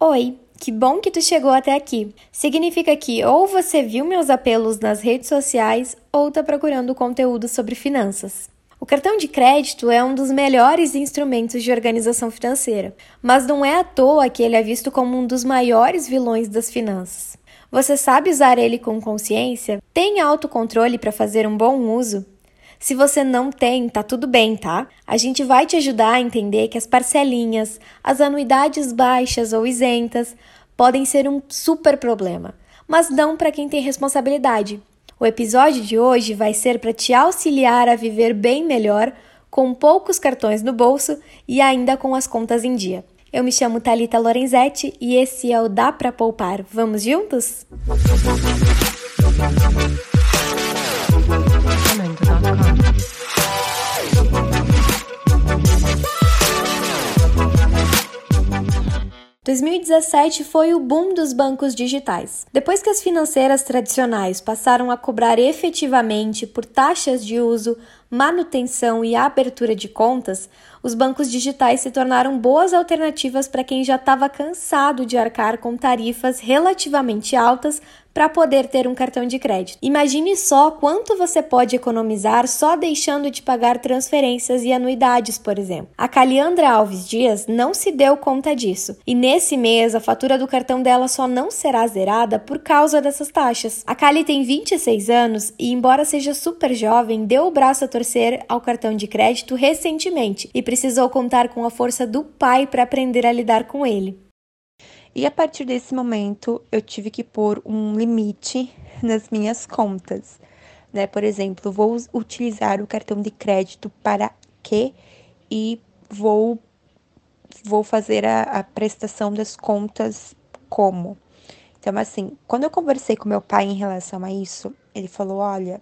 Oi, que bom que tu chegou até aqui. Significa que ou você viu meus apelos nas redes sociais ou tá procurando conteúdo sobre finanças. O cartão de crédito é um dos melhores instrumentos de organização financeira, mas não é à toa que ele é visto como um dos maiores vilões das finanças. Você sabe usar ele com consciência? Tem autocontrole para fazer um bom uso? Se você não tem, tá tudo bem, tá? A gente vai te ajudar a entender que as parcelinhas, as anuidades baixas ou isentas podem ser um super problema, mas não para quem tem responsabilidade. O episódio de hoje vai ser para te auxiliar a viver bem melhor, com poucos cartões no bolso e ainda com as contas em dia. Eu me chamo Talita Lorenzetti e esse é o Dá para Poupar. Vamos juntos? 2017 foi o boom dos bancos digitais. Depois que as financeiras tradicionais passaram a cobrar efetivamente por taxas de uso, manutenção e abertura de contas, os bancos digitais se tornaram boas alternativas para quem já estava cansado de arcar com tarifas relativamente altas para poder ter um cartão de crédito. Imagine só quanto você pode economizar só deixando de pagar transferências e anuidades, por exemplo. A Caliandra Alves Dias não se deu conta disso e nesse mês a fatura do cartão dela só não será zerada por causa dessas taxas. A Cali tem 26 anos e, embora seja super jovem, deu o braço a torcer ao cartão de crédito recentemente e precisou contar com a força do pai para aprender a lidar com ele. E a partir desse momento, eu tive que pôr um limite nas minhas contas. Né? Por exemplo, vou utilizar o cartão de crédito para quê? E vou, vou fazer a, a prestação das contas como? Então, assim, quando eu conversei com meu pai em relação a isso, ele falou: olha,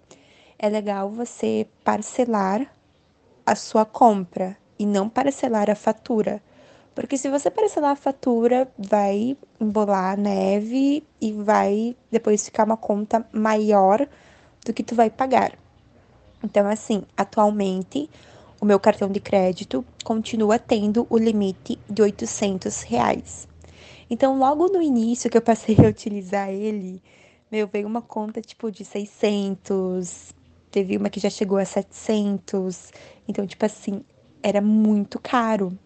é legal você parcelar a sua compra e não parcelar a fatura. Porque se você parcelar a fatura, vai embolar a neve e vai depois ficar uma conta maior do que tu vai pagar. Então, assim, atualmente o meu cartão de crédito continua tendo o limite de 800 reais. Então, logo no início que eu passei a utilizar ele, meu, veio uma conta tipo de 600, teve uma que já chegou a 700. Então, tipo assim, era muito caro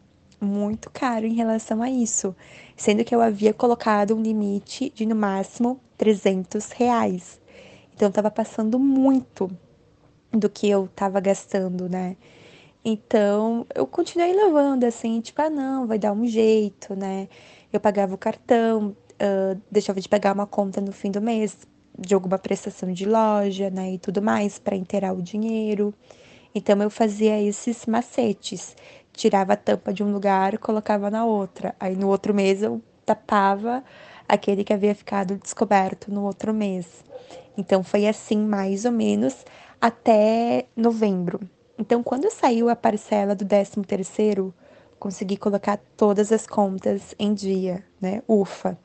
muito caro em relação a isso, sendo que eu havia colocado um limite de no máximo 300 reais. Então estava passando muito do que eu estava gastando, né? Então eu continuei levando assim, tipo, ah, não, vai dar um jeito, né? Eu pagava o cartão, uh, deixava de pagar uma conta no fim do mês de alguma prestação de loja, né? E tudo mais para inteirar o dinheiro. Então eu fazia esses macetes tirava a tampa de um lugar e colocava na outra. Aí no outro mês eu tapava aquele que havia ficado descoberto no outro mês. Então foi assim mais ou menos até novembro. Então quando saiu a parcela do 13 terceiro, consegui colocar todas as contas em dia, né? Ufa.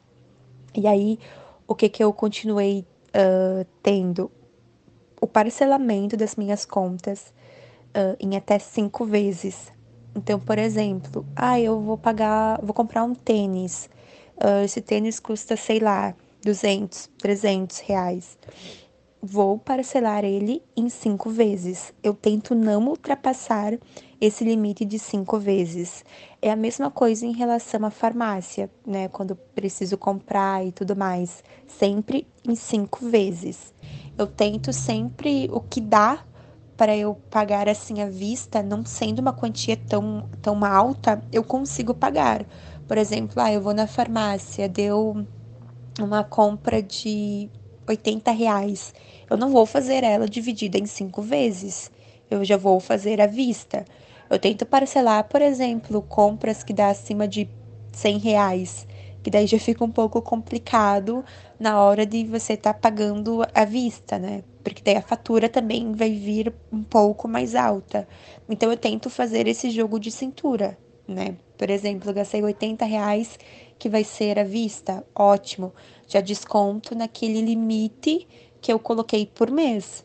E aí o que que eu continuei uh, tendo? O parcelamento das minhas contas uh, em até cinco vezes. Então, por exemplo, ah, eu vou pagar, vou comprar um tênis. Uh, esse tênis custa, sei lá, 200, 300 reais. Vou parcelar ele em cinco vezes. Eu tento não ultrapassar esse limite de cinco vezes. É a mesma coisa em relação à farmácia, né? Quando preciso comprar e tudo mais. Sempre em cinco vezes. Eu tento sempre o que dá para eu pagar assim à vista, não sendo uma quantia tão, tão alta, eu consigo pagar. Por exemplo, ah, eu vou na farmácia, deu uma compra de 80 reais. Eu não vou fazer ela dividida em cinco vezes. Eu já vou fazer à vista. Eu tento parcelar, por exemplo, compras que dá acima de 100 reais, que daí já fica um pouco complicado na hora de você estar tá pagando à vista, né? porque daí a fatura também vai vir um pouco mais alta. Então eu tento fazer esse jogo de cintura, né? Por exemplo, eu gastei 80 reais que vai ser à vista, ótimo. Já desconto naquele limite que eu coloquei por mês.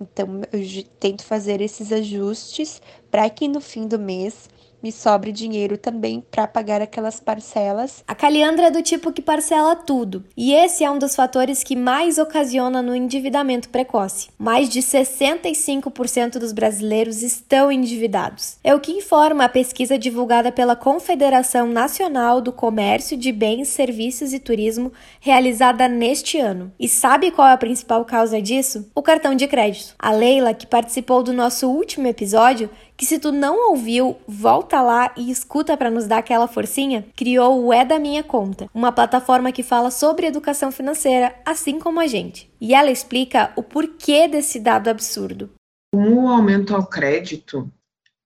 Então eu tento fazer esses ajustes para que no fim do mês me sobre dinheiro também para pagar aquelas parcelas. A Caliandra é do tipo que parcela tudo, e esse é um dos fatores que mais ocasiona no endividamento precoce. Mais de 65% dos brasileiros estão endividados. É o que informa a pesquisa divulgada pela Confederação Nacional do Comércio de Bens, Serviços e Turismo, realizada neste ano. E sabe qual é a principal causa disso? O cartão de crédito. A Leila, que participou do nosso último episódio, que se tu não ouviu, volta lá e escuta para nos dar aquela forcinha, criou o É da Minha Conta, uma plataforma que fala sobre educação financeira, assim como a gente. E ela explica o porquê desse dado absurdo. Com o aumento ao crédito,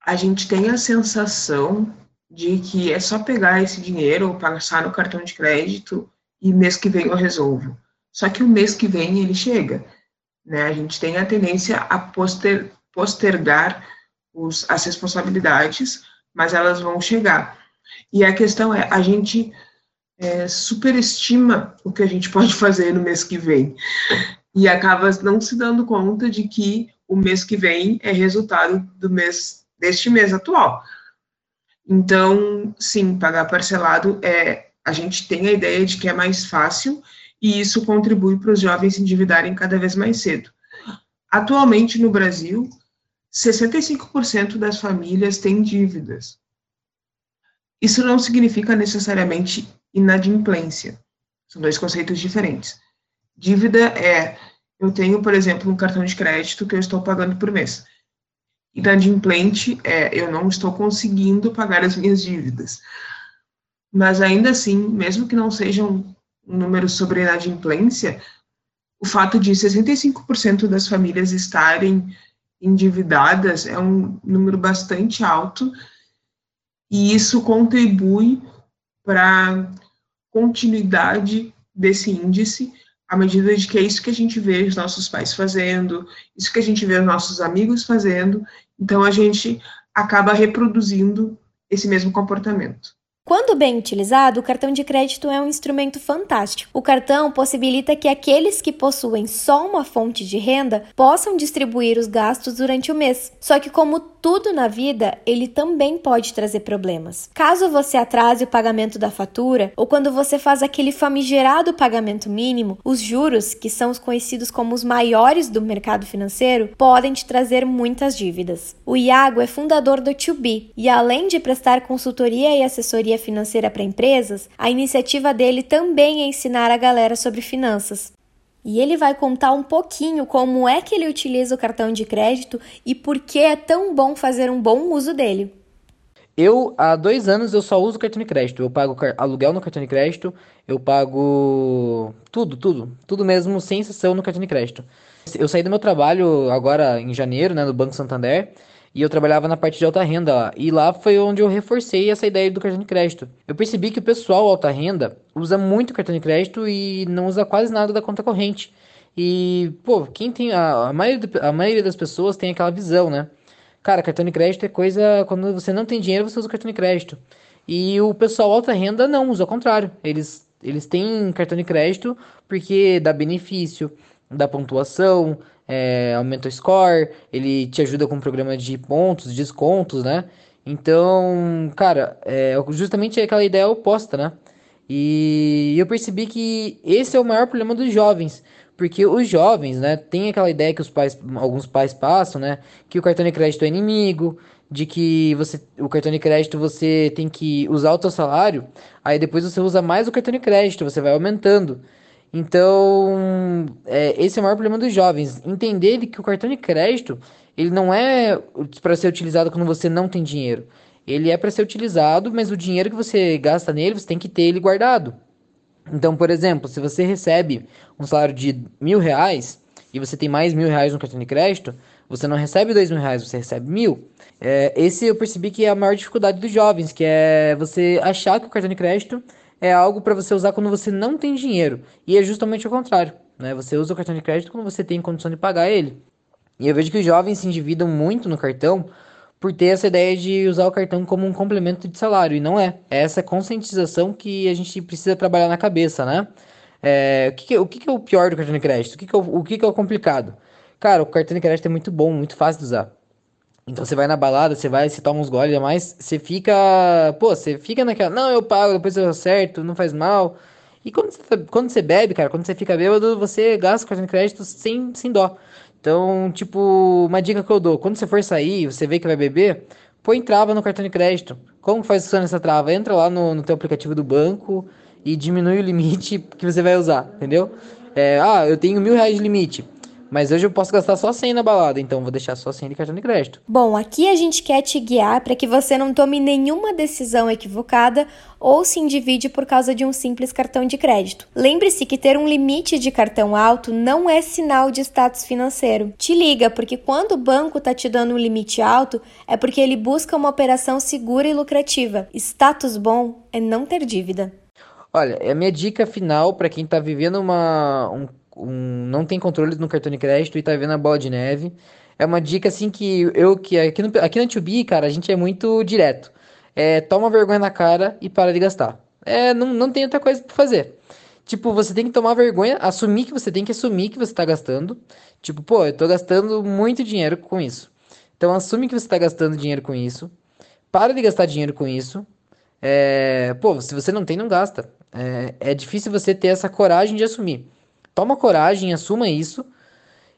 a gente tem a sensação de que é só pegar esse dinheiro, passar no cartão de crédito e mês que vem eu resolvo. Só que o mês que vem ele chega. Né? A gente tem a tendência a poster, postergar os, as responsabilidades, mas elas vão chegar. E a questão é, a gente é, superestima o que a gente pode fazer no mês que vem e acaba não se dando conta de que o mês que vem é resultado do mês deste mês atual. Então, sim, pagar parcelado é a gente tem a ideia de que é mais fácil e isso contribui para os jovens se endividarem cada vez mais cedo. Atualmente no Brasil, 65% das famílias têm dívidas. Isso não significa necessariamente inadimplência. São dois conceitos diferentes. Dívida é eu tenho, por exemplo, um cartão de crédito que eu estou pagando por mês. Inadimplente é eu não estou conseguindo pagar as minhas dívidas. Mas ainda assim, mesmo que não seja um número sobre inadimplência, o fato de 65% das famílias estarem endividadas é um número bastante alto e isso contribui para a continuidade desse índice à medida de que é isso que a gente vê os nossos pais fazendo, isso que a gente vê os nossos amigos fazendo, então a gente acaba reproduzindo esse mesmo comportamento. Quando bem utilizado, o cartão de crédito é um instrumento fantástico. O cartão possibilita que aqueles que possuem só uma fonte de renda possam distribuir os gastos durante o mês. Só que, como tudo na vida, ele também pode trazer problemas. Caso você atrase o pagamento da fatura ou quando você faz aquele famigerado pagamento mínimo, os juros, que são os conhecidos como os maiores do mercado financeiro, podem te trazer muitas dívidas. O Iago é fundador do 2B e, além de prestar consultoria e assessoria financeira para empresas, a iniciativa dele também é ensinar a galera sobre finanças. E ele vai contar um pouquinho como é que ele utiliza o cartão de crédito e por que é tão bom fazer um bom uso dele. Eu, há dois anos, eu só uso cartão de crédito. Eu pago aluguel no cartão de crédito, eu pago tudo, tudo, tudo mesmo, sem exceção no cartão de crédito. Eu saí do meu trabalho agora em janeiro, né, no Banco Santander, e eu trabalhava na parte de alta renda lá. E lá foi onde eu reforcei essa ideia do cartão de crédito. Eu percebi que o pessoal alta renda usa muito cartão de crédito e não usa quase nada da conta corrente. E, pô, quem tem. A, a, maioria, a maioria das pessoas tem aquela visão, né? Cara, cartão de crédito é coisa. Quando você não tem dinheiro, você usa cartão de crédito. E o pessoal alta renda não, usa ao contrário. Eles, eles têm cartão de crédito porque dá benefício, dá pontuação, é, aumenta o score, ele te ajuda com um programa de pontos, descontos, né? Então, cara, é justamente aquela ideia oposta, né? E eu percebi que esse é o maior problema dos jovens, porque os jovens, né, tem aquela ideia que os pais, alguns pais passam, né, que o cartão de crédito é inimigo, de que você, o cartão de crédito você tem que usar o seu salário, aí depois você usa mais o cartão de crédito, você vai aumentando. Então, é, esse é o maior problema dos jovens. Entender que o cartão de crédito, ele não é para ser utilizado quando você não tem dinheiro. Ele é para ser utilizado, mas o dinheiro que você gasta nele, você tem que ter ele guardado. Então, por exemplo, se você recebe um salário de mil reais e você tem mais mil reais no cartão de crédito, você não recebe dois mil reais, você recebe mil. É, esse eu percebi que é a maior dificuldade dos jovens, que é você achar que o cartão de crédito é algo para você usar quando você não tem dinheiro. E é justamente o contrário. Né? Você usa o cartão de crédito quando você tem condição de pagar ele. E eu vejo que os jovens se endividam muito no cartão por ter essa ideia de usar o cartão como um complemento de salário. E não é. É essa conscientização que a gente precisa trabalhar na cabeça, né? É, o que, que, o que, que é o pior do cartão de crédito? O que, que, é o, o que, que é o complicado? Cara, o cartão de crédito é muito bom, muito fácil de usar. Então você vai na balada, você vai, você toma uns goles a mais, você fica, pô, você fica naquela, não, eu pago, depois eu acerto, não faz mal. E quando você, quando você bebe, cara, quando você fica bêbado, você gasta o cartão de crédito sem, sem dó. Então, tipo, uma dica que eu dou, quando você for sair, você vê que vai beber, põe trava no cartão de crédito. Como faz funciona essa trava? Entra lá no, no teu aplicativo do banco e diminui o limite que você vai usar, entendeu? É, ah, eu tenho mil reais de limite. Mas hoje eu posso gastar só 100 na balada, então vou deixar só 100 de cartão de crédito. Bom, aqui a gente quer te guiar para que você não tome nenhuma decisão equivocada ou se endivide por causa de um simples cartão de crédito. Lembre-se que ter um limite de cartão alto não é sinal de status financeiro. Te liga, porque quando o banco está te dando um limite alto, é porque ele busca uma operação segura e lucrativa. Status bom é não ter dívida. Olha, é a minha dica final para quem está vivendo uma, um um, não tem controle no cartão de crédito e tá vendo a bola de neve. É uma dica assim que eu que aqui no, aqui no 2 cara, a gente é muito direto. É, toma vergonha na cara e para de gastar. É, não, não tem outra coisa para fazer. Tipo, você tem que tomar vergonha, assumir que você tem que assumir que você tá gastando. Tipo, pô, eu tô gastando muito dinheiro com isso. Então assume que você tá gastando dinheiro com isso. Para de gastar dinheiro com isso. É, pô, se você não tem, não gasta. É, é difícil você ter essa coragem de assumir. Toma coragem, assuma isso.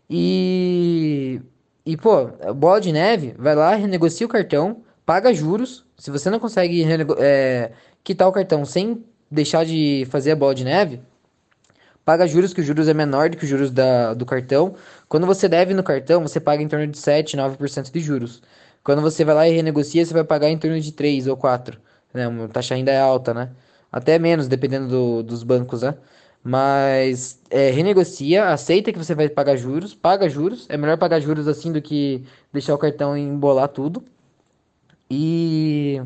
E. E, pô, bola de neve, vai lá, renegocia o cartão, paga juros. Se você não consegue é, quitar o cartão sem deixar de fazer a bola de neve, paga juros, que os juros é menor do que os juros da, do cartão. Quando você deve no cartão, você paga em torno de 7, 9% de juros. Quando você vai lá e renegocia, você vai pagar em torno de 3 ou 4. Né? A taxa ainda é alta, né? Até menos, dependendo do, dos bancos, né? Mas é, renegocia, aceita que você vai pagar juros, paga juros. É melhor pagar juros assim do que deixar o cartão embolar tudo. E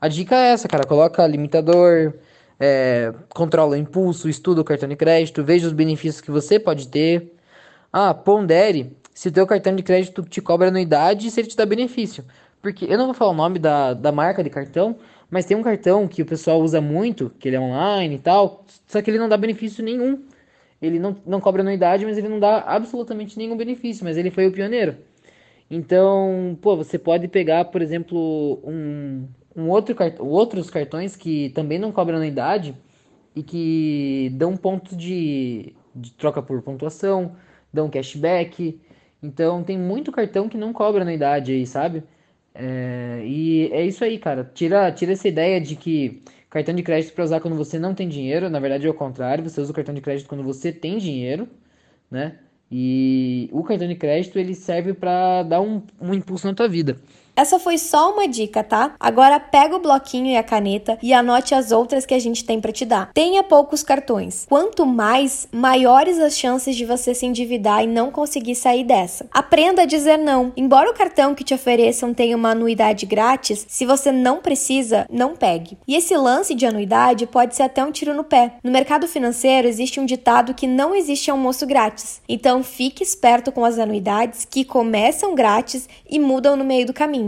a dica é essa, cara. Coloca limitador, é, controla o impulso, estuda o cartão de crédito, veja os benefícios que você pode ter. Ah, pondere se o teu cartão de crédito te cobra anuidade e se ele te dá benefício. Porque eu não vou falar o nome da, da marca de cartão, mas tem um cartão que o pessoal usa muito, que ele é online e tal, só que ele não dá benefício nenhum. Ele não, não cobra anuidade, mas ele não dá absolutamente nenhum benefício, mas ele foi o pioneiro. Então, pô, você pode pegar, por exemplo, um, um outro cartão, outros cartões que também não cobram anuidade e que dão pontos de, de troca por pontuação, dão cashback. Então, tem muito cartão que não cobra anuidade aí, sabe? É, e é isso aí, cara. Tira, tira essa ideia de que cartão de crédito para usar quando você não tem dinheiro. Na verdade é o contrário. Você usa o cartão de crédito quando você tem dinheiro, né? E o cartão de crédito ele serve para dar um, um impulso na tua vida. Essa foi só uma dica, tá? Agora pega o bloquinho e a caneta e anote as outras que a gente tem para te dar. Tenha poucos cartões. Quanto mais, maiores as chances de você se endividar e não conseguir sair dessa. Aprenda a dizer não. Embora o cartão que te ofereçam tenha uma anuidade grátis, se você não precisa, não pegue. E esse lance de anuidade pode ser até um tiro no pé. No mercado financeiro existe um ditado que não existe almoço grátis. Então fique esperto com as anuidades que começam grátis e mudam no meio do caminho.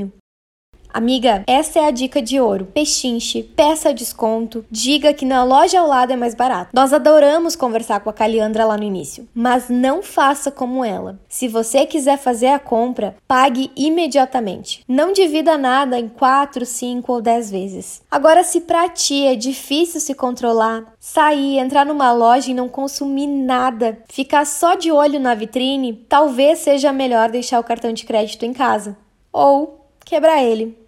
Amiga, essa é a dica de ouro. Pechinche, peça desconto, diga que na loja ao lado é mais barato. Nós adoramos conversar com a Caliandra lá no início, mas não faça como ela. Se você quiser fazer a compra, pague imediatamente. Não divida nada em 4, 5 ou 10 vezes. Agora, se pra ti é difícil se controlar, sair, entrar numa loja e não consumir nada, ficar só de olho na vitrine, talvez seja melhor deixar o cartão de crédito em casa. Ou quebrar ele.